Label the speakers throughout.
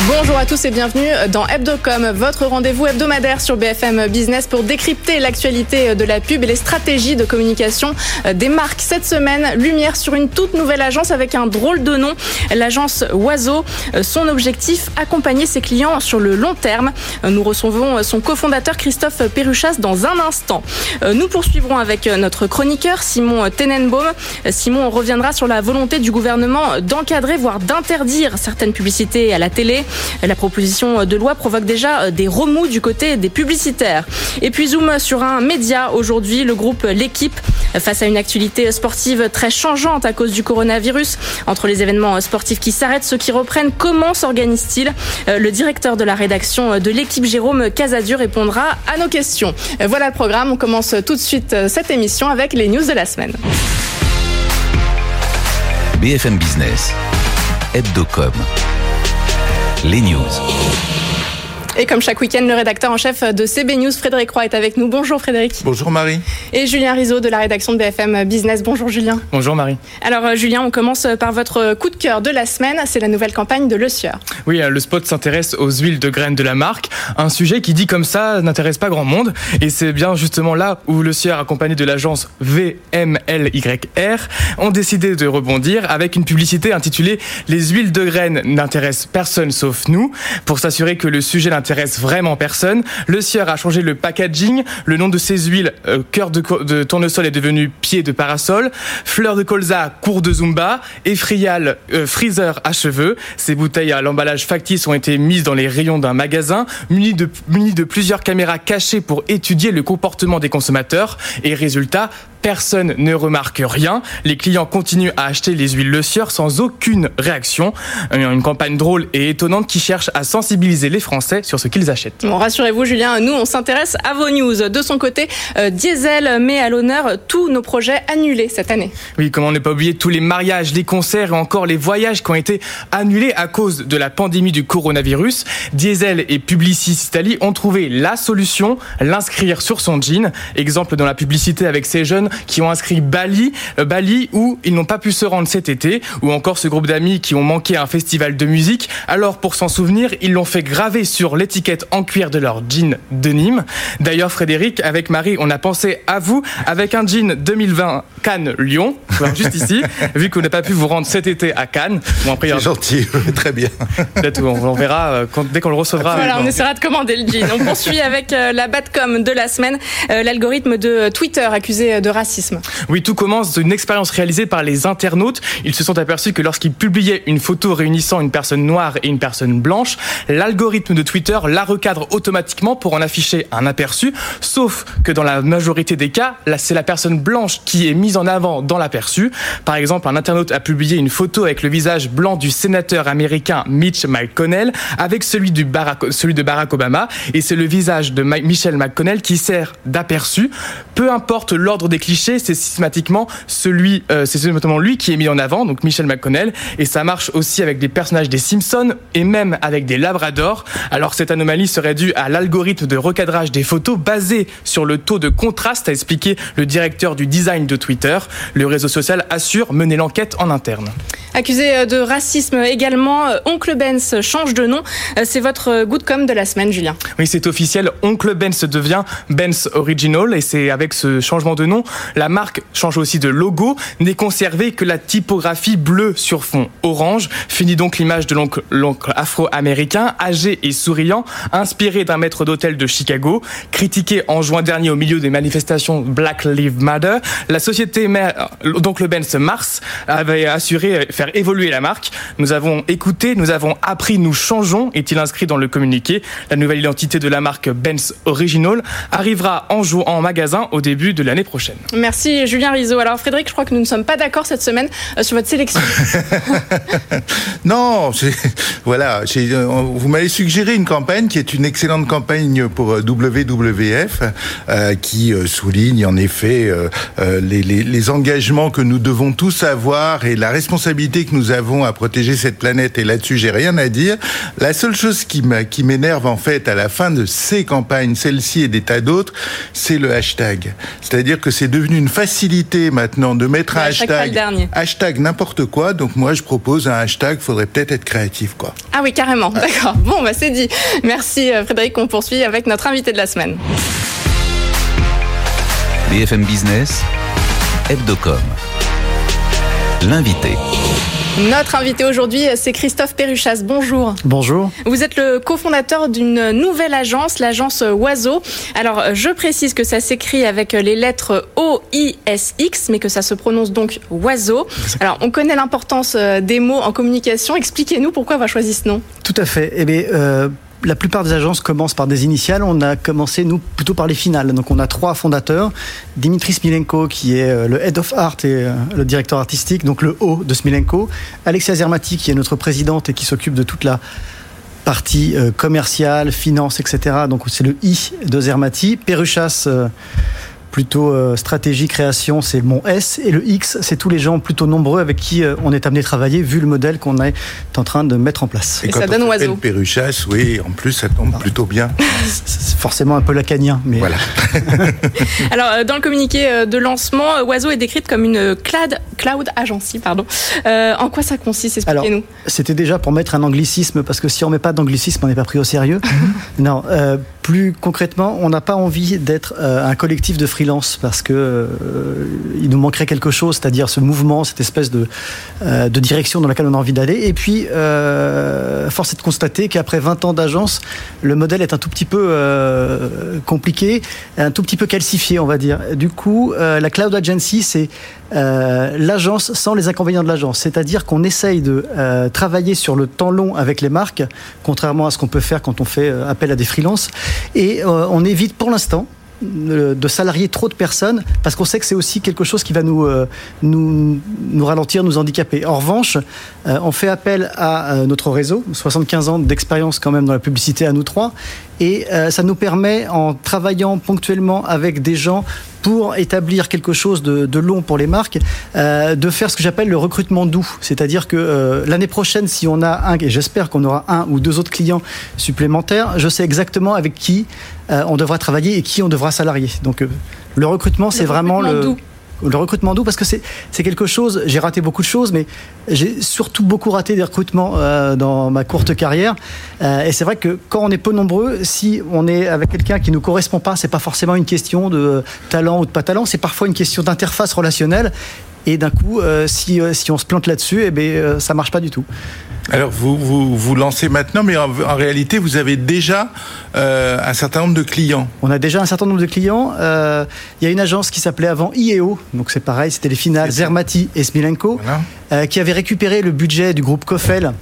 Speaker 1: Bonjour à tous et bienvenue dans Hebdocom, votre rendez-vous hebdomadaire sur BFM Business pour décrypter l'actualité de la pub et les stratégies de communication des marques. Cette semaine, lumière sur une toute nouvelle agence avec un drôle de nom, l'agence Oiseau. Son objectif, accompagner ses clients sur le long terme. Nous recevons son cofondateur Christophe Perruchas dans un instant. Nous poursuivrons avec notre chroniqueur Simon Tenenbaum. Simon reviendra sur la volonté du gouvernement d'encadrer, voire d'interdire certaines publicités à la télé. La proposition de loi provoque déjà des remous du côté des publicitaires. Et puis zoom sur un média aujourd'hui, le groupe L'équipe, face à une actualité sportive très changeante à cause du coronavirus. Entre les événements sportifs qui s'arrêtent, ceux qui reprennent, comment s'organise-t-il? Le directeur de la rédaction de l'équipe, Jérôme Casadu, répondra à nos questions. Voilà le programme. On commence tout de suite cette émission avec les news de la semaine.
Speaker 2: BFM Business, les news.
Speaker 1: Et comme chaque week-end, le rédacteur en chef de CB News, Frédéric Roy, est avec nous. Bonjour Frédéric.
Speaker 3: Bonjour Marie.
Speaker 1: Et Julien Rizzo de la rédaction de BFM Business. Bonjour Julien.
Speaker 4: Bonjour Marie.
Speaker 1: Alors Julien, on commence par votre coup de cœur de la semaine. C'est la nouvelle campagne de Le Sieur.
Speaker 4: Oui, le spot s'intéresse aux huiles de graines de la marque. Un sujet qui dit comme ça n'intéresse pas grand monde. Et c'est bien justement là où Le Sieur, accompagné de l'agence VMLYR, ont décidé de rebondir avec une publicité intitulée Les huiles de graines n'intéressent personne sauf nous. Pour s'assurer que le sujet n'intéresse n'intéresse vraiment personne. Le Sieur a changé le packaging. Le nom de ses huiles, euh, cœur de, tournesol est devenu pied de parasol. Fleur de colza, cours de zumba. Et Frial, euh, freezer à cheveux. Ces bouteilles à l'emballage factice ont été mises dans les rayons d'un magasin, munies de plusieurs caméras cachées pour étudier le comportement des consommateurs. Et résultat, personne ne remarque rien. Les clients continuent à acheter les huiles Le Sieur sans aucune réaction. Une campagne drôle et étonnante qui cherche à sensibiliser les Français sur ce qu'ils achètent.
Speaker 1: Bon, rassurez-vous, Julien, nous, on s'intéresse à vos news. De son côté, euh, Diesel met à l'honneur tous nos projets annulés cette année.
Speaker 4: Oui, comment ne pas oublier tous les mariages, les concerts et encore les voyages qui ont été annulés à cause de la pandémie du coronavirus. Diesel et Publicis Italie ont trouvé la solution, l'inscrire sur son jean. Exemple dans la publicité avec ces jeunes qui ont inscrit Bali, euh, Bali où ils n'ont pas pu se rendre cet été, ou encore ce groupe d'amis qui ont manqué un festival de musique. Alors pour s'en souvenir, ils l'ont fait graver sur l'étiquette en cuir de leur jean de Nîmes. D'ailleurs, Frédéric, avec Marie, on a pensé à vous avec un jean 2020 Cannes-Lyon, juste ici, vu qu'on n'a pas pu vous rendre cet été à Cannes.
Speaker 3: Bon, après, C'est gentil, très bien.
Speaker 4: Tout, on, verra euh, quand, dès qu'on le recevra.
Speaker 1: Voilà, on essaiera de commander le jean. On poursuit avec euh, la Batcom de la semaine, l'algorithme de Twitter accusé de racisme.
Speaker 4: Oui, tout commence d'une expérience réalisée par les internautes. Ils se sont aperçus que lorsqu'ils publiaient une photo réunissant une personne noire et une personne blanche, l'algorithme de Twitter la recadre automatiquement pour en afficher un aperçu, sauf que dans la majorité des cas, c'est la personne blanche qui est mise en avant dans l'aperçu. Par exemple, un internaute a publié une photo avec le visage blanc du sénateur américain Mitch McConnell avec celui de Barack Obama, et c'est le visage de Michel McConnell qui sert d'aperçu. Peu importe l'ordre des c'est systématiquement celui, euh, c'est systématiquement lui qui est mis en avant, donc Michel McConnell, et ça marche aussi avec des personnages des Simpsons et même avec des Labradors. Alors cette anomalie serait due à l'algorithme de recadrage des photos basé sur le taux de contraste, a expliqué le directeur du design de Twitter. Le réseau social assure mener l'enquête en interne.
Speaker 1: Accusé de racisme également, euh, Oncle Benz change de nom. Euh, c'est votre good com de la semaine, Julien.
Speaker 4: Oui, c'est officiel. Oncle Benz devient Benz Original et c'est avec ce changement de nom, la marque change aussi de logo. N'est conservée que la typographie bleue sur fond orange. Finit donc l'image de l'oncle afro-américain, âgé et souriant, inspiré d'un maître d'hôtel de Chicago. Critiqué en juin dernier au milieu des manifestations Black Lives Matter, la société mère, donc le Benz Mars avait assuré faire évoluer la marque. Nous avons écouté, nous avons appris, nous changeons, est-il inscrit dans le communiqué. La nouvelle identité de la marque Benz Original arrivera en, en magasin au début de l'année prochaine.
Speaker 1: Merci Julien Rizzo. Alors Frédéric, je crois que nous ne sommes pas d'accord cette semaine euh, sur votre sélection.
Speaker 3: non, voilà, euh, vous m'avez suggéré une campagne qui est une excellente campagne pour euh, WWF, qui souligne en effet les, engagements que nous devons tous avoir et la responsabilité que nous avons à protéger cette planète. Et là-dessus, j'ai rien à dire. La seule chose qui m'énerve en fait à la fin de ces campagnes, celle-ci et des tas d'autres, c'est le hashtag. C'est-à-dire que c'est devenu une facilité maintenant de mettre un
Speaker 1: hashtag, le
Speaker 3: hashtag, hashtag n'importe quoi. Donc moi, je propose un hashtag. Faudrait peut-être être créatif, quoi.
Speaker 1: Ah oui, carrément. D'accord. Bon, bah c'est dit. Merci euh, Frédéric. On poursuit avec notre invité de la semaine.
Speaker 2: BFM Business, Hebdocom. L'invité.
Speaker 1: Notre invité aujourd'hui, c'est Christophe Perruchas. Bonjour.
Speaker 5: Bonjour.
Speaker 1: Vous êtes le cofondateur d'une nouvelle agence, l'agence Oiseau. Alors, je précise que ça s'écrit avec les lettres O-I-S-X, mais que ça se prononce donc Oiseau. Alors, on connaît l'importance euh, des mots en communication. Expliquez-nous pourquoi avoir choisi ce nom.
Speaker 5: Tout à fait. Eh bien, euh, la plupart des agences commencent par des initiales. On a commencé, nous, plutôt par les finales. Donc, on a trois fondateurs. Dimitri Smilenko, qui est euh, le Head of Art et euh, le directeur artistique, donc le O de Smilenko. Alexia Zermati, qui est notre présidente et qui s'occupe de toute la partie euh, commerciale, finance, etc. Donc, c'est le I de Zermati. Perruchas, euh, plutôt euh, stratégie, création, c'est mon S. Et le X, c'est tous les gens plutôt nombreux avec qui euh, on est amené à travailler, vu le modèle qu'on est en train de mettre en place.
Speaker 1: Et
Speaker 3: quand
Speaker 1: ça donne
Speaker 3: on
Speaker 1: oiseau.
Speaker 3: Perruchas, oui, en plus, ça tombe plutôt bien.
Speaker 5: C'est forcément un peu lacanien, mais
Speaker 3: Voilà.
Speaker 1: Alors, euh, dans le communiqué de lancement, Oiseau est décrite comme une cloud, cloud agency. Pardon. Euh, en quoi ça consiste Expliquez-nous.
Speaker 5: C'était déjà pour mettre un anglicisme, parce que si on met pas d'anglicisme, on n'est pas pris au sérieux. non, euh, plus concrètement, on n'a pas envie d'être euh, un collectif de freelance, parce que euh, il nous manquerait quelque chose, c'est-à-dire ce mouvement, cette espèce de, euh, de direction dans laquelle on a envie d'aller. Et puis, euh, force est de constater qu'après 20 ans d'agence, le modèle est un tout petit peu compliqué, un tout petit peu calcifié, on va dire. Du coup, la cloud agency, c'est l'agence sans les inconvénients de l'agence. C'est-à-dire qu'on essaye de travailler sur le temps long avec les marques, contrairement à ce qu'on peut faire quand on fait appel à des freelances. Et on évite pour l'instant de salarier trop de personnes parce qu'on sait que c'est aussi quelque chose qui va nous, euh, nous, ralentir, nous handicaper. En revanche, euh, on fait appel à euh, notre réseau, 75 ans d'expérience quand même dans la publicité à nous trois, et euh, ça nous permet, en travaillant ponctuellement avec des gens pour établir quelque chose de, de long pour les marques, euh, de faire ce que j'appelle le recrutement doux. C'est-à-dire que euh, l'année prochaine, si on a un, et j'espère qu'on aura un ou deux autres clients supplémentaires, je sais exactement avec qui on devra travailler et qui on devra salarier. Donc le recrutement, c'est vraiment
Speaker 1: recrutement
Speaker 5: le...
Speaker 1: doux.
Speaker 5: Le recrutement doux, parce que c'est quelque chose, j'ai raté beaucoup de choses, mais j'ai surtout beaucoup raté des recrutements euh, dans ma courte carrière. Euh, et c'est vrai que quand on est peu nombreux, si on est avec quelqu'un qui nous correspond pas, c'est pas forcément une question de talent ou de pas talent, c'est parfois une question d'interface relationnelle. Et d'un coup, euh, si, euh, si on se plante là-dessus, eh ben, euh, ça marche pas du tout.
Speaker 3: Alors vous vous vous lancez maintenant, mais en, en réalité vous avez déjà euh, un certain nombre de clients.
Speaker 5: On a déjà un certain nombre de clients. Euh, Il y a une agence qui s'appelait avant IEO, donc c'est pareil, c'était les finales. Zermati et Smilenko,
Speaker 3: Voilà.
Speaker 5: euh, qui avaient récupéré le budget du groupe Kofel.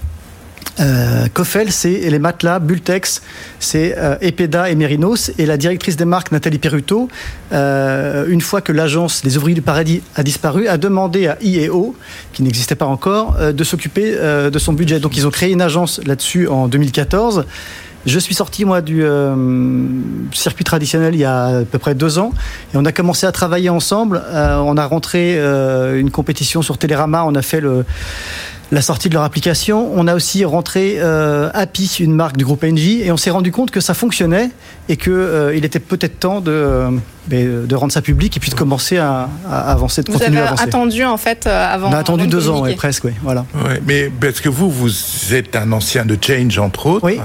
Speaker 5: Euh, Kofel, c'est les matelas, Bultex, c'est euh, Epeda et Merinos. Et la directrice des marques, Nathalie Perruto, euh, une fois que l'agence Les Ouvriers du Paradis a disparu, a demandé à IEO, qui n'existait pas encore, euh, de s'occuper euh, de son budget. Donc ils ont créé une agence là-dessus en 2014. Je suis sorti moi du circuit traditionnel il y a à peu près deux ans et on a commencé à travailler ensemble. On a rentré une compétition sur Télérama, on a fait le, la sortie de leur application. On a aussi rentré euh, Happy, une marque du groupe NJ, et on s'est rendu compte que ça fonctionnait et que euh, était peut-être temps de, euh, de rendre ça public et puis de commencer à, à avancer, de
Speaker 1: Vous
Speaker 5: continuer
Speaker 1: avez
Speaker 5: à avancer.
Speaker 1: attendu en fait euh, avant.
Speaker 5: on a attendu deux ans, ouais, presque, oui, voilà.
Speaker 3: Ouais, mais parce que vous, vous êtes un ancien de Change entre autres.
Speaker 5: Oui.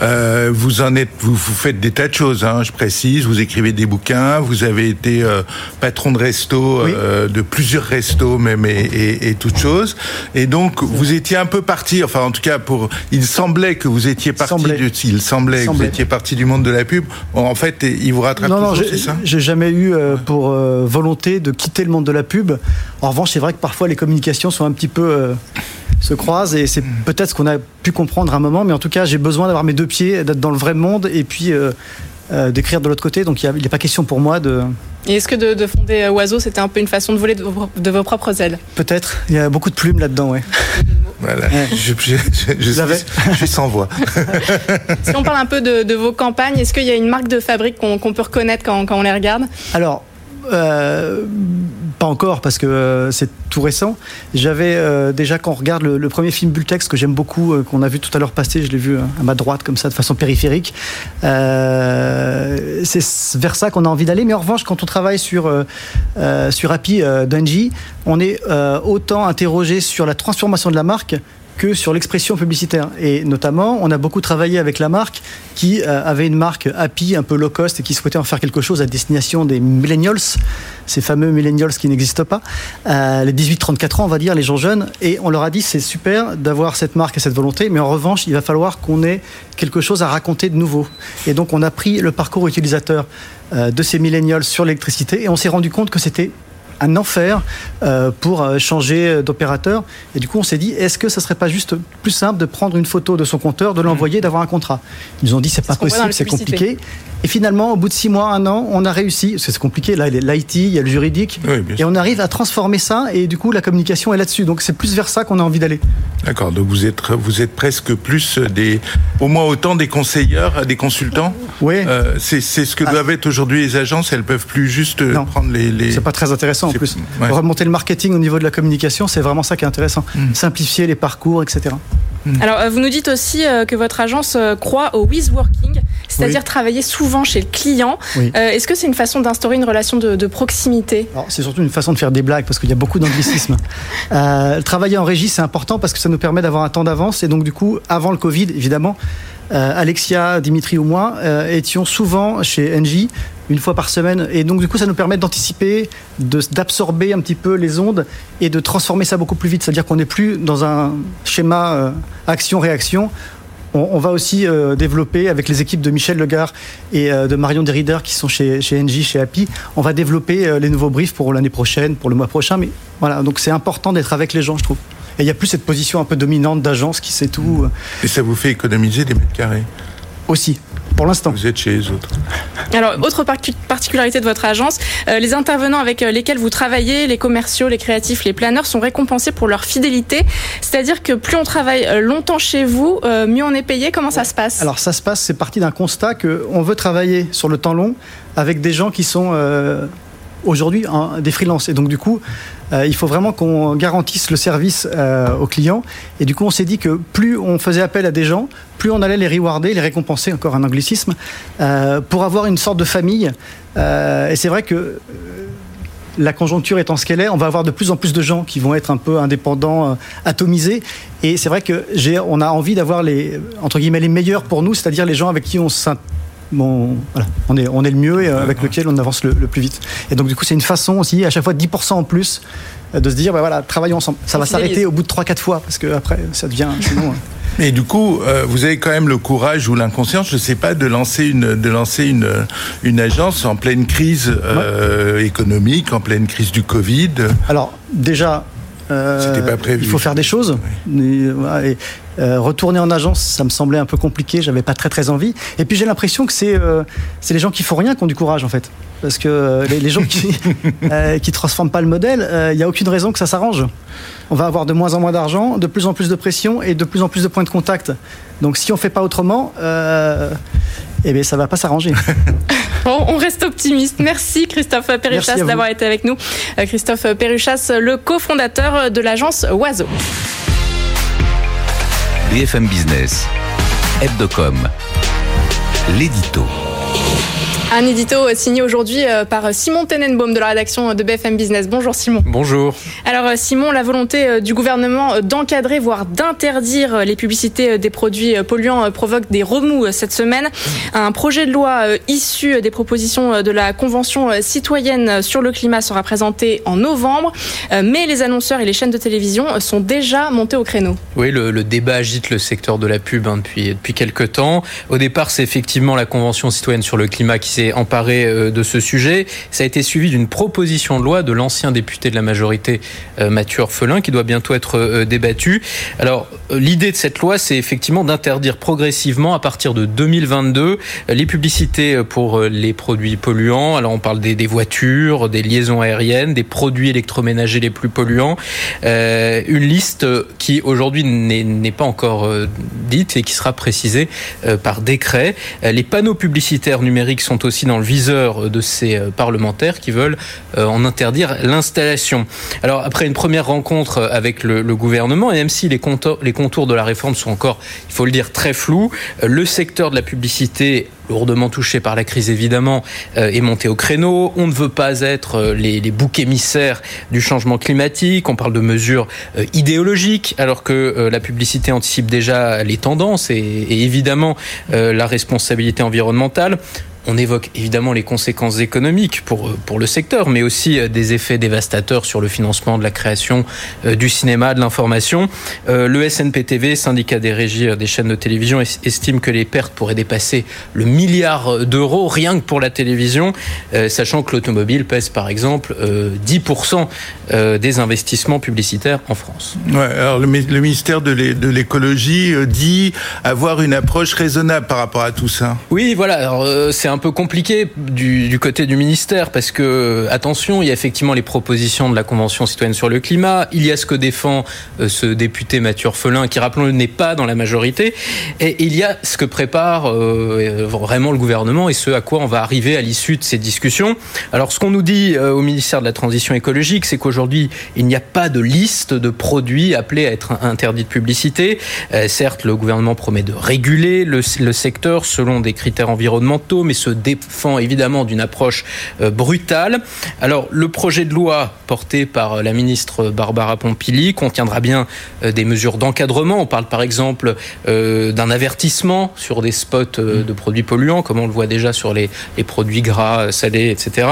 Speaker 3: Euh, vous en êtes, vous, vous faites des tas de choses. Hein, je précise. Vous écrivez des bouquins. Vous avez été euh, patron de resto,
Speaker 5: Oui.
Speaker 3: euh, de plusieurs restos même et, et, et toutes choses. Et donc vous étiez un peu parti. Enfin, en tout cas, pour il semblait que vous étiez parti.
Speaker 5: Semblait.
Speaker 3: Du, il semblait que vous étiez parti du monde de la pub. En fait, il vous rattrape
Speaker 5: Non, non,
Speaker 3: toujours,
Speaker 5: j'ai
Speaker 3: c'est ça?
Speaker 5: J'ai jamais eu euh, pour euh, volonté de quitter le monde de la pub. En revanche, c'est vrai que parfois les communications sont un petit peu euh, se croisent et c'est peut-être ce qu'on a pu comprendre à un moment, mais en tout cas, j'ai besoin d'avoir mes deux pieds, d'être dans le vrai monde et puis euh, d'écrire de l'autre côté. Donc il n'est pas question pour moi de.
Speaker 1: Et est-ce que de, de fonder euh, Oiseau, c'était un peu une façon de voler de vos, de vos propres ailes?
Speaker 5: Peut-être. Il y a beaucoup de plumes là-dedans, ouais.
Speaker 3: Voilà.
Speaker 5: Ouais.
Speaker 3: Je, je, je, je suis, je suis sans voix.
Speaker 1: Si on parle un peu de, de vos campagnes, est-ce qu'il y a une marque de fabrique qu'on qu'on peut reconnaître quand, quand on les regarde?
Speaker 5: Alors, euh, pas encore parce que euh, c'est tout récent. J'avais euh, déjà quand on regarde le, premier film Bultex que j'aime beaucoup, qu'on a vu tout à l'heure passer, je l'ai vu à ma droite comme ça de façon périphérique. c'est vers ça qu'on a envie d'aller. Mais en revanche, quand on travaille sur sur Happy on est autant interrogé sur la transformation de la marque que sur l'expression publicitaire. Et notamment, on a beaucoup travaillé avec la marque qui euh, avait une marque happy, un peu low cost, et qui souhaitait en faire quelque chose à destination des millennials, ces fameux millennials qui n'existent pas, euh, les 18-34 ans, on va dire, les gens jeunes. Et on leur a dit, c'est super d'avoir cette marque et cette volonté, mais en revanche, il va falloir qu'on ait quelque chose à raconter de nouveau. Et donc, on a pris le parcours utilisateur euh, de ces millennials sur l'électricité et on s'est rendu compte que c'était un enfer euh, pour euh, changer d'opérateur. Et du coup, on s'est dit, est-ce que ça serait pas juste plus simple de prendre une photo de son compteur, de l'envoyer, d'avoir un contrat? Ils nous ont dit, c'est pas possible, c'est compliqué. Et finalement, au bout de six mois, un an, on a réussi. C'est compliqué. Là, il y a l'IT, il y a le juridique. et on arrive à transformer ça. Et du coup, la communication est là-dessus. Donc, c'est plus vers ça qu'on a envie d'aller.
Speaker 3: D'accord. Donc, vous êtes, vous êtes presque plus des, au moins autant des conseilleurs, des consultants?
Speaker 5: Oui.
Speaker 3: Euh, c'est ce que ah. doivent être aujourd'hui les agences. Elles peuvent plus juste prendre les. les...
Speaker 5: C'est pas très intéressant en plus. Remonter le marketing au niveau de la communication, c'est vraiment ça qui est intéressant. Mmh. Simplifier les parcours, etc.
Speaker 1: Mmh. Alors, euh, vous nous dites aussi euh, que votre agence croit au with working c'est-à-dire travailler souvent chez le client. Euh, est-ce que c'est une façon d'instaurer une relation de, proximité?
Speaker 5: C'est surtout une façon de faire des blagues parce qu'il y a beaucoup d'anglicisme. euh, travailler en régie, c'est important parce que ça nous permet d'avoir un temps d'avance et donc du coup, avant le Covid, évidemment, euh, Alexia, Dimitri ou moi euh, étions souvent chez Engie une fois par semaine. Et donc, du coup, ça nous permet d'anticiper, d'absorber un petit peu les ondes et de transformer ça beaucoup plus vite. C'est-à-dire qu'on n'est plus dans un schéma action-réaction on, va aussi euh, développer avec les équipes de Michel Legard et euh, de Marion Derrider qui sont chez, chez NJ, chez Happy, on va développer euh, les nouveaux briefs pour l'année prochaine, pour le mois prochain. Mais voilà, donc c'est important d'être avec les gens, je trouve. Et il n'y a plus cette position un peu dominante d'agence qui sait tout.
Speaker 3: Et ça vous fait économiser des mètres carrés?
Speaker 5: Aussi pour l'instant.
Speaker 3: Vous êtes chez les autres.
Speaker 1: Alors, autre particularité de votre agence, euh, les intervenants avec euh, lesquels vous travaillez, les commerciaux, les créatifs, les planeurs, sont récompensés pour leur fidélité. C'est-à-dire que plus on travaille euh, longtemps chez vous, mieux on est payé. Comment ça se passe?
Speaker 5: Alors, ça se passe, c'est parti d'un constat qu'on veut travailler sur le temps long avec des gens qui sont aujourd'hui hein, des freelances. Et donc, du coup, euh, il faut vraiment qu'on garantisse le service euh, aux clients. Et du coup, on s'est dit que plus on faisait appel à des gens, plus on allait les rewarder, les récompenser, encore un anglicisme, euh, pour avoir une sorte de famille. et c'est vrai que la conjoncture étant ce qu'elle est, on va avoir de plus en plus de gens qui vont être un peu indépendants, atomisés. Et c'est vrai que on a envie d'avoir les entre guillemets les meilleurs pour nous, c'est-à-dire les gens avec qui on bon, voilà, on, est, on est le mieux et euh, avec lequel on avance le, plus vite. Et donc, du coup, c'est une façon aussi, à chaque fois 10% en plus, euh, de se dire, bah, voilà, travaillons ensemble. Ça va s'arrêter au bout de 3-4 fois, parce que après, ça devient
Speaker 3: hein. Mais du coup, euh, vous avez quand même le courage ou l'inconscience, je ne sais pas, de lancer une, de lancer une, une agence en pleine crise économique, en pleine crise du Covid.
Speaker 5: Alors, déjà,
Speaker 3: pas prévu.
Speaker 5: il faut faire des choses. Et, euh, retourner en agence, ça me semblait un peu compliqué, j'avais pas très très envie. Et puis j'ai l'impression que c'est euh, c'est les gens qui font rien qui ont du courage en fait. Parce que euh, les, gens qui euh, qui transforment pas le modèle, il n'y a aucune raison que ça s'arrange. On va avoir de moins en moins d'argent, de plus en plus de pression et de plus en plus de points de contact. Donc si on fait pas autrement, eh bien ça va pas s'arranger.
Speaker 1: Bon, on reste optimiste. Merci Christophe Perruchas d'avoir été avec nous. Christophe Perruchas, le cofondateur de l'agence Oiseau.
Speaker 2: BFM Business, Hebdocom, l'édito.
Speaker 1: Un édito signé aujourd'hui euh, par Simon Tenenbaum de la rédaction de BFM Business. Bonjour Simon.
Speaker 6: Bonjour.
Speaker 1: Alors euh, Simon, la volonté euh, du gouvernement d'encadrer, voire d'interdire les publicités des produits polluants provoque des remous cette semaine. Un projet de loi issu des propositions de la Convention citoyenne sur le climat sera présenté en novembre, mais les annonceurs et les chaînes de télévision sont déjà montés au créneau.
Speaker 6: Oui, le, débat agite le secteur de la pub hein, depuis, depuis quelques temps. Au départ, c'est effectivement la Convention citoyenne sur le climat qui emparé euh, de ce sujet. Ça a été suivi d'une proposition de loi de l'ancien député de la majorité, euh, Mathieu Orphelin, qui doit bientôt être euh, débattue. Alors, l'idée de cette loi, c'est effectivement d'interdire progressivement, à partir de 2022, les publicités pour les produits polluants. Alors, on parle des, voitures, des liaisons aériennes, des produits électroménagers les plus polluants. une liste qui, aujourd'hui, n'est pas encore dite et qui sera précisée par décret. Les panneaux publicitaires numériques sont aussi dans le viseur de ces parlementaires qui veulent en interdire l'installation. Alors après une première rencontre avec le, gouvernement, et même si les contours, les contours de la réforme sont encore, il faut le dire, très flous, le secteur de la publicité lourdement touché par la crise évidemment, euh, est monté au créneau. On ne veut pas être euh, les, les boucs émissaires du changement climatique. On parle de mesures euh, idéologiques, alors que la publicité anticipe déjà les tendances et évidemment la responsabilité environnementale. On évoque évidemment les conséquences économiques pour, pour le secteur, mais aussi euh, des effets dévastateurs sur le financement de la création euh, du cinéma, de l'information. Euh, le SNPTV, syndicat des régies des chaînes de télévision, estime que les pertes pourraient dépasser le milliard d'euros rien que pour la télévision, sachant que l'automobile pèse par exemple 10% des investissements publicitaires en France.
Speaker 3: Ouais, alors le, ministère de l'écologie dit avoir une approche raisonnable par rapport à tout ça.
Speaker 6: Oui, voilà. c'est un un peu compliqué du, côté du ministère parce que, attention, il y a effectivement les propositions de la Convention citoyenne sur le climat, il y a ce que défend euh, ce député Mathieu Orphelin qui, rappelons-le, n'est pas dans la majorité, et il y a ce que prépare euh, vraiment le gouvernement et ce à quoi on va arriver à l'issue de ces discussions. Alors, ce qu'on nous dit euh, au ministère de la Transition écologique, c'est qu'aujourd'hui, il n'y a pas de liste de produits appelés à être interdits de publicité. certes, le gouvernement promet de réguler le, le secteur selon des critères environnementaux, mais ce défend évidemment d'une approche euh, brutale. Alors le projet de loi porté par euh, la ministre Barbara Pompili contiendra bien euh, des mesures d'encadrement. On parle par exemple d'un avertissement sur des spots de produits polluants, comme on le voit déjà sur les, produits gras, salés, etc.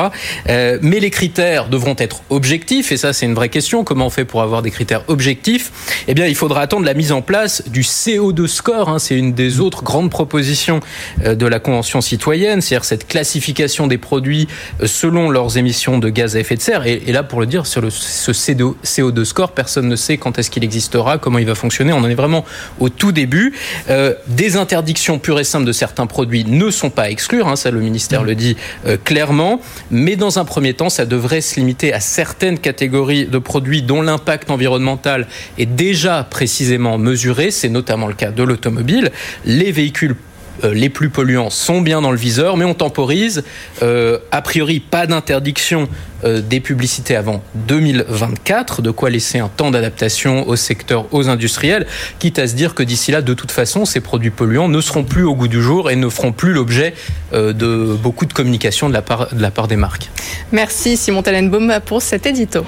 Speaker 6: mais les critères devront être objectifs, et ça c'est une vraie question. Comment on fait pour avoir des critères objectifs? Eh bien, il faudra attendre la mise en place du CO2 score. Hein. C'est une des autres grandes propositions de la Convention citoyenne c'est-à-dire cette classification des produits euh, selon leurs émissions de gaz à effet de serre. Et, là, pour le dire, sur ce CO2 score, personne ne sait quand est-ce qu'il existera, comment il va fonctionner. On en est vraiment au tout début. Euh, des interdictions pures et simples de certains produits ne sont pas exclus, hein, ça le ministère le dit euh, clairement, mais dans un premier temps, ça devrait se limiter à certaines catégories de produits dont l'impact environnemental est déjà précisément mesuré. C'est notamment le cas de l'automobile. Les véhicules les plus polluants sont bien dans le viseur, mais on temporise. Euh, a priori, pas d'interdiction euh, des publicités avant 2024, de quoi laisser un temps d'adaptation au secteur, aux industriels, quitte à se dire que d'ici là, de toute façon, ces produits polluants ne seront plus au goût du jour et ne feront plus l'objet de beaucoup de communication de la part, de la part des marques.
Speaker 1: Merci Simon Tallenbaum pour cet édito.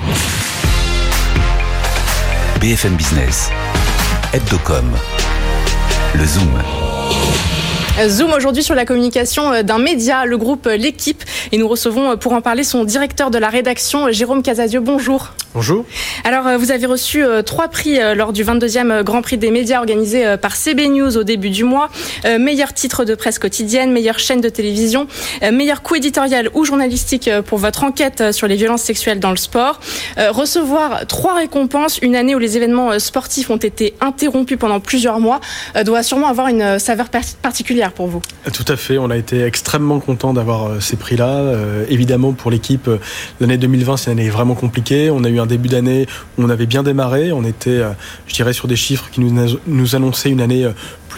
Speaker 2: BFM Business, Hebdocom, le Zoom.
Speaker 1: Zoom aujourd'hui sur la communication euh, d'un média, le groupe euh, L'équipe. Et nous recevons euh, pour en parler son directeur de la rédaction, Jérôme Casadieu. Bonjour.
Speaker 7: Bonjour.
Speaker 1: Alors, vous avez reçu trois prix lors du 22e Grand Prix des médias organisé par CB News au début du mois. Meilleur titre de presse quotidienne, meilleure chaîne de télévision, meilleur coup éditorial ou journalistique pour votre enquête sur les violences sexuelles dans le sport. Recevoir trois récompenses une année où les événements sportifs ont été interrompus pendant plusieurs mois doit sûrement avoir une saveur particulière pour vous.
Speaker 7: Tout à fait, on a été extrêmement content d'avoir euh, ces prix-là. Euh, évidemment, pour l'équipe, euh, l'année 2020, c'est une année vraiment compliquée. On a eu un début d'année où on avait bien démarré. On était, je dirais, sur des chiffres qui nous, nous annonçaient une année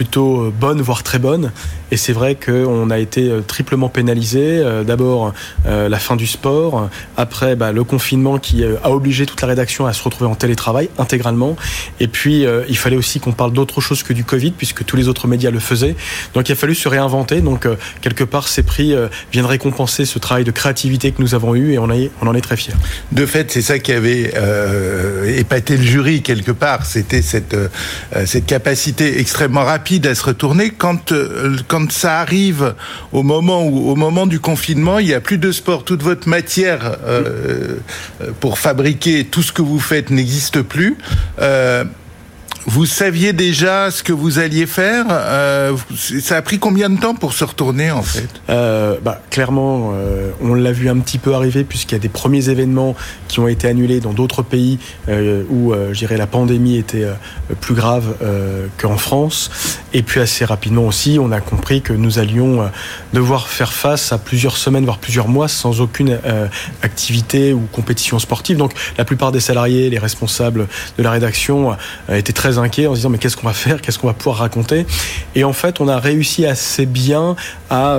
Speaker 7: plutôt euh, bonne, voire très bonne. Et c'est vrai qu'on a été euh, triplement pénalisé. Euh, d'abord la fin du sport, après bah, le confinement qui a obligé toute la rédaction à se retrouver en télétravail intégralement. Et puis il fallait aussi qu'on parle d'autre chose que du Covid, puisque tous les autres médias le faisaient. Donc il a fallu se réinventer. Donc quelque part, ces prix viennent récompenser ce travail de créativité que nous avons eu et on, en est très fiers.
Speaker 3: De fait, c'est ça qui avait épaté le jury quelque part. C'était cette, cette capacité extrêmement rapide à se retourner quand euh, quand ça arrive au moment au moment du confinement, il y a plus de sport, toute votre matière euh, euh, pour fabriquer tout ce que vous faites n'existe plus. Vous saviez déjà ce que vous alliez faire. Euh, ça a pris combien de temps pour se retourner en fait?
Speaker 7: Euh, bah, Clairement, euh, on l'a vu un petit peu arriver puisqu'il y a des premiers événements qui ont été annulés dans d'autres pays euh, où, euh, je la pandémie était euh, plus grave qu'en France. Et puis assez rapidement aussi, on a compris que nous allions devoir faire face à plusieurs semaines, voire plusieurs mois, sans aucune activité ou compétition sportive. Donc la plupart des salariés, les responsables de la rédaction étaient très en se disant mais qu'est-ce qu'on va faire, qu'est-ce qu'on va pouvoir raconter? Et en fait, on a réussi assez bien à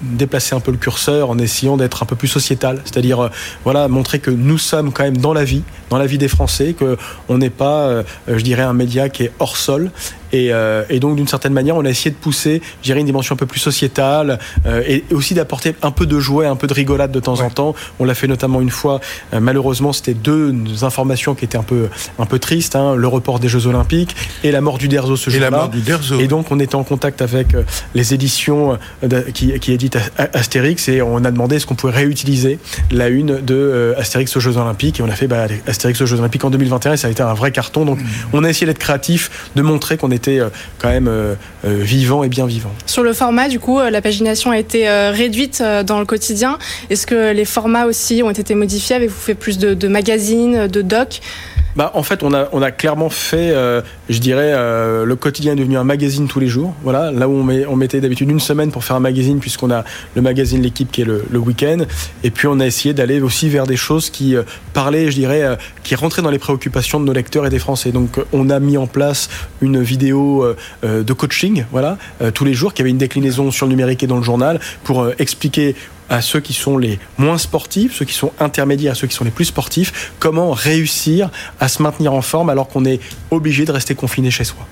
Speaker 7: déplacer un peu le curseur en essayant d'être un peu plus sociétal, c'est-à-dire euh, voilà montrer que nous sommes quand même dans la vie, dans la vie des Français, que on n'est pas, euh, je dirais, un média qui est hors sol et, euh, et, donc, d'une certaine manière, on a essayé de pousser, je dirais, une dimension un peu plus sociétale euh, et, aussi d'apporter un peu de jouet, un peu de rigolade de temps ouais. en temps. On l'a fait notamment une fois. Euh, malheureusement, c'était deux informations qui étaient un peu, un peu tristes hein, le report des Jeux Olympiques et la mort du Derzo ce jour-là. Et donc, on était en contact avec les éditions qui, qui éditent Astérix et on a demandé est-ce qu'on pouvait réutiliser la une de Astérix aux Jeux Olympiques. Et on a fait bah, Astérix aux Jeux Olympiques en 2021 et ça a été un vrai carton. Donc, mmh. on a essayé d'être créatif, de montrer qu'on était euh, quand même euh, euh, vivant et bien vivant.
Speaker 1: Sur le format, du coup, la pagination a été réduite dans le quotidien. Est-ce que les formats aussi ont été modifiés? Avez-vous fait plus de, de magazines, de docs?
Speaker 7: Bah, en fait, on a, on a clairement fait, euh, je dirais, euh, le quotidien est devenu un magazine tous les jours. Voilà, là où on, met, on mettait d'habitude une semaine pour faire un magazine, puisqu'on a le magazine L'équipe qui est le, le week-end. Et puis, on a essayé d'aller aussi vers des choses qui euh, parlaient, je dirais, qui rentraient dans les préoccupations de nos lecteurs et des Français. Donc, on a mis en place une vidéo de coaching, voilà, tous les jours, qui avait une déclinaison sur le numérique et dans le journal pour expliquer à ceux qui sont les moins sportifs, ceux qui sont intermédiaires, ceux qui sont les plus sportifs, comment réussir à se maintenir en forme alors qu'on est obligé de rester confiné chez soi?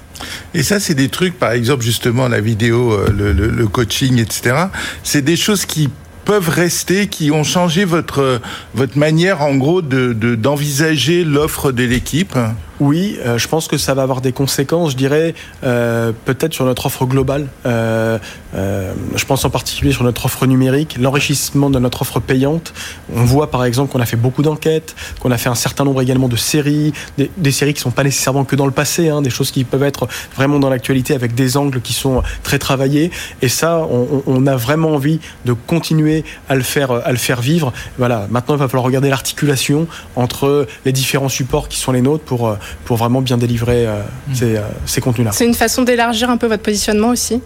Speaker 3: Et ça, c'est des trucs, par exemple, justement, la vidéo, le, le, coaching, etc. C'est des choses qui peuvent rester, qui ont changé votre, votre manière, en gros, d'envisager de, de, l'offre de l'équipe
Speaker 7: oui, euh, je pense que ça va avoir des conséquences, je dirais, euh, peut-être sur notre offre globale. Euh, euh, je pense en particulier sur notre offre numérique, l'enrichissement de notre offre payante. On voit par exemple qu'on a fait beaucoup d'enquêtes, qu'on a fait un certain nombre également de séries, des, séries qui ne sont pas nécessairement que dans le passé, hein, des choses qui peuvent être vraiment dans l'actualité avec des angles qui sont très travaillés. Et ça, on, on, a vraiment envie de continuer à le faire, à le faire vivre. Voilà. Maintenant, il va falloir regarder l'articulation entre les différents supports qui sont les nôtres pour pour vraiment bien délivrer euh, mmh. ces, euh, ces contenus-là.
Speaker 1: C'est une façon d'élargir un peu votre positionnement aussi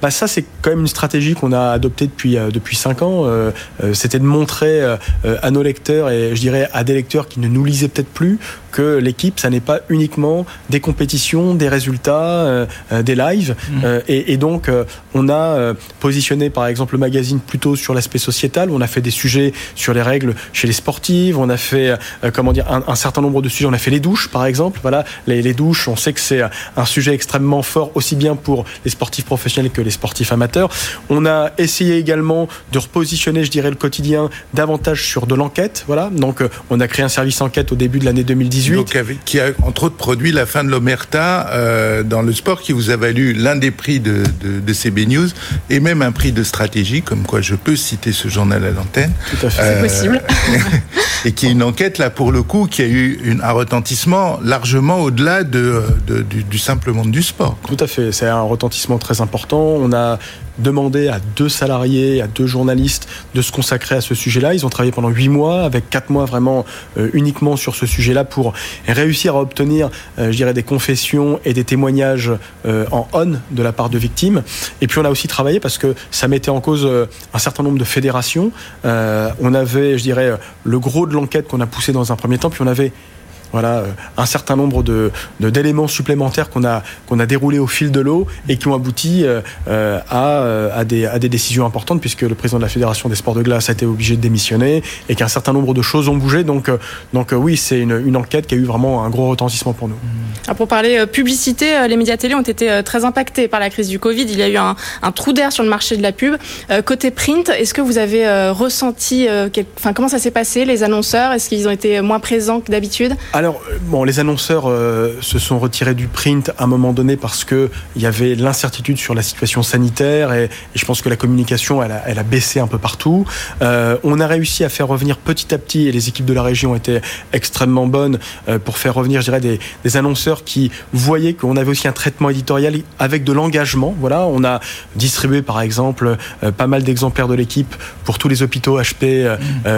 Speaker 7: bah Ça, c'est quand même une stratégie qu'on a adoptée depuis, euh, depuis 5 ans. Euh, euh, C'était de montrer euh, à nos lecteurs et je dirais à des lecteurs qui ne nous lisaient peut-être plus que l'équipe, ça n'est pas uniquement des compétitions, des résultats, des lives. Mmh. Et, et, donc, on a positionné par exemple le magazine plutôt sur l'aspect sociétal. On a fait des sujets sur les règles chez les sportives. On a fait, comment dire, un, un certain nombre de sujets. On a fait les douches, par exemple exemple. Voilà, les, les douches, on sait que c'est un sujet extrêmement fort, aussi bien pour les sportifs professionnels que les sportifs amateurs. On a essayé également de repositionner, je dirais, le quotidien davantage sur de l'enquête. Voilà, donc on a créé un service enquête au début de l'année 2018.
Speaker 3: Donc, qui a entre autres produit la fin de l'Omerta euh, dans le sport, qui vous a valu l'un des prix de, de, de, CB News et même un prix de stratégie, comme quoi je peux citer ce journal à l'antenne.
Speaker 1: Tout à fait. Euh, c'est possible.
Speaker 3: et qui est une enquête là pour le coup qui a eu une, un retentissement largement au-delà de, de, du, du, simple monde du sport.
Speaker 7: Tout à fait, c'est un retentissement très important. On a demandé à deux salariés, à deux journalistes de se consacrer à ce sujet-là. Ils ont travaillé pendant huit mois, avec quatre mois vraiment euh, uniquement sur ce sujet-là pour réussir à obtenir, euh, je dirais, des confessions et des témoignages euh, en on de la part de victimes. Et puis on a aussi travaillé parce que ça mettait en cause un certain nombre de fédérations. On avait, je dirais, le gros de l'enquête qu'on a poussé dans un premier temps, puis on avait voilà, euh, un certain nombre de, d'éléments supplémentaires qu'on a, qu'on a déroulés au fil de l'eau et qui ont abouti euh, à, à, des, à des décisions importantes puisque le président de la Fédération des sports de glace a été obligé de démissionner et qu'un certain nombre de choses ont bougé. Donc, donc oui, c'est une, une enquête qui a eu vraiment un gros retentissement pour nous.
Speaker 1: Alors pour parler publicité, les médias télé ont été très impactés par la crise du Covid. Il y a eu un, trou d'air sur le marché de la pub. Côté print, est-ce que vous avez ressenti, enfin, comment ça s'est passé, les annonceurs? Est-ce qu'ils ont été moins présents que d'habitude?
Speaker 7: Alors, bon, les annonceurs euh, se sont retirés du print à un moment donné parce que il y avait l'incertitude sur la situation sanitaire et, je pense que la communication, elle a, baissé un peu partout. Euh, on a réussi à faire revenir petit à petit et les équipes de la région été extrêmement bonnes euh, pour faire revenir, je dirais, des, des annonceurs qui voyaient qu'on avait aussi un traitement éditorial avec de l'engagement. Voilà, on a distribué par exemple euh, pas mal d'exemplaires de l'équipe pour tous les hôpitaux HP mmh.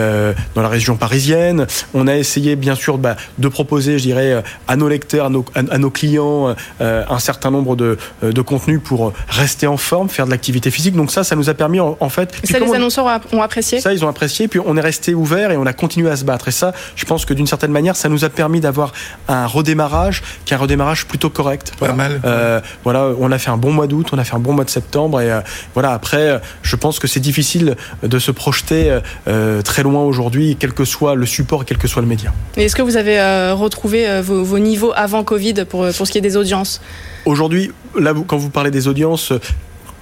Speaker 7: dans la région parisienne. On a essayé bien sûr bah, de proposer, je dirais, à nos lecteurs, à nos, à nos clients, un certain nombre de, de contenus pour rester en forme, faire de l'activité physique. Donc ça, ça nous a permis en, fait.
Speaker 1: ça, les annonceurs ont apprécié?
Speaker 7: Ça, ils ont apprécié. Puis on est resté ouvert et on a continué à se battre. Et ça, je pense que d'une certaine manière, ça nous a permis d'avoir un redémarrage, qui est un redémarrage plutôt correct.
Speaker 3: Pas mal.
Speaker 7: Euh, voilà, on a fait un bon mois d'août, on a fait un bon mois de septembre. Et euh, voilà, après, je pense que c'est difficile de se projeter euh, très loin aujourd'hui, quel que soit le support, quel que soit le média.
Speaker 1: Est-ce que vous avez retrouvé vos, vos, niveaux avant Covid pour, pour ce qui est des audiences?
Speaker 7: Aujourd'hui, là, quand vous parlez des audiences,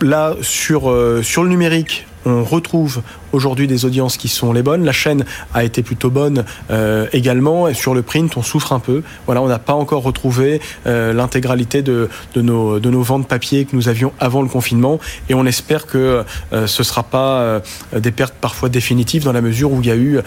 Speaker 7: là, sur, sur le numérique, on retrouve aujourd'hui des audiences qui sont les bonnes. La chaîne a été plutôt bonne euh, également. Et sur le print, on souffre un peu. Voilà, on n'a pas encore retrouvé euh, l'intégralité de, de, nos, de nos ventes papier que nous avions avant le confinement. Et on espère que euh, ce ne sera pas des pertes parfois définitives dans la mesure où il y a eu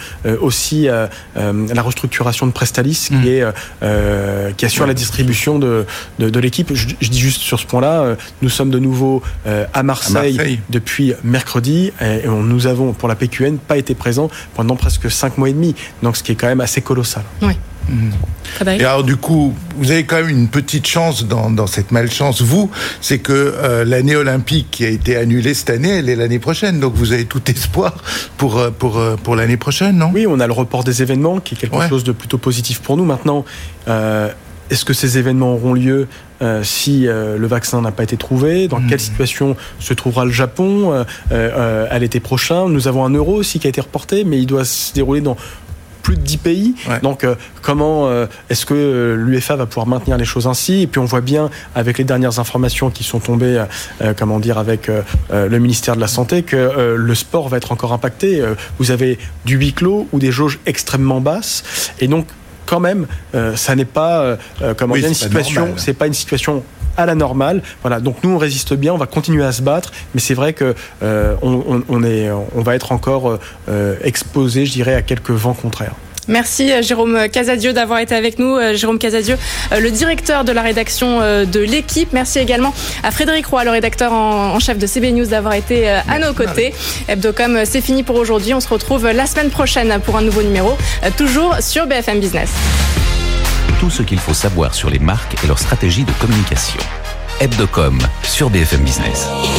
Speaker 7: aussi la restructuration de Prestalis qui, mmh. est, qui assure la distribution de, de, de l'équipe. Je, je, dis juste sur ce point-là, nous sommes de nouveau à Marseille, à Marseille. depuis mercredi et on, nous avons pour la PQN pas été présent pendant presque 5 mois et demi. Donc ce qui est quand même assez colossal.
Speaker 1: Oui.
Speaker 3: Mmh. Et alors du coup, vous avez quand même une petite chance dans, dans cette malchance, vous, c'est que euh, l'année olympique qui a été annulée cette année, elle est l'année prochaine, donc vous avez tout espoir pour, euh, pour, euh, pour l'année prochaine, non?
Speaker 7: Oui, on a le report des événements qui est quelque ouais. chose de plutôt positif pour nous. Maintenant, euh, est-ce que ces événements auront lieu euh, si euh, le vaccin n'a pas été trouvé Dans mmh. quelle situation se trouvera le Japon euh, à l'été prochain Nous avons un euro aussi qui a été reporté, mais il doit se dérouler dans plus de 10 pays.
Speaker 3: Ouais.
Speaker 7: Donc, euh, comment euh, est-ce que l'UEFA va pouvoir maintenir les choses ainsi? Et puis, on voit bien avec les dernières informations qui sont tombées, comment dire, avec le ministère de la Santé, que le sport va être encore impacté. vous avez du huis clos ou des jauges extrêmement basses. Et donc, quand même, euh, ça n'est pas euh, comment
Speaker 3: oui,
Speaker 7: dire une situation, c'est pas une situation à la normale. Voilà, donc nous on résiste bien, on va continuer à se battre, mais c'est vrai que euh, on, on, est, on va être encore euh, exposé, je dirais, à quelques vents contraires.
Speaker 1: Merci Jérôme Casadieu d'avoir été avec nous. Jérôme Casadieu, le directeur de la rédaction de l'équipe. Merci également à Frédéric Roy, le rédacteur en chef de CB News, d'avoir été à nos côtés. Hebdocom, c'est fini pour aujourd'hui. On se retrouve la semaine prochaine pour un nouveau numéro, toujours sur BFM Business.
Speaker 2: Tout ce qu'il faut savoir sur les marques et leur stratégie de communication. Hebdocom sur BFM Business.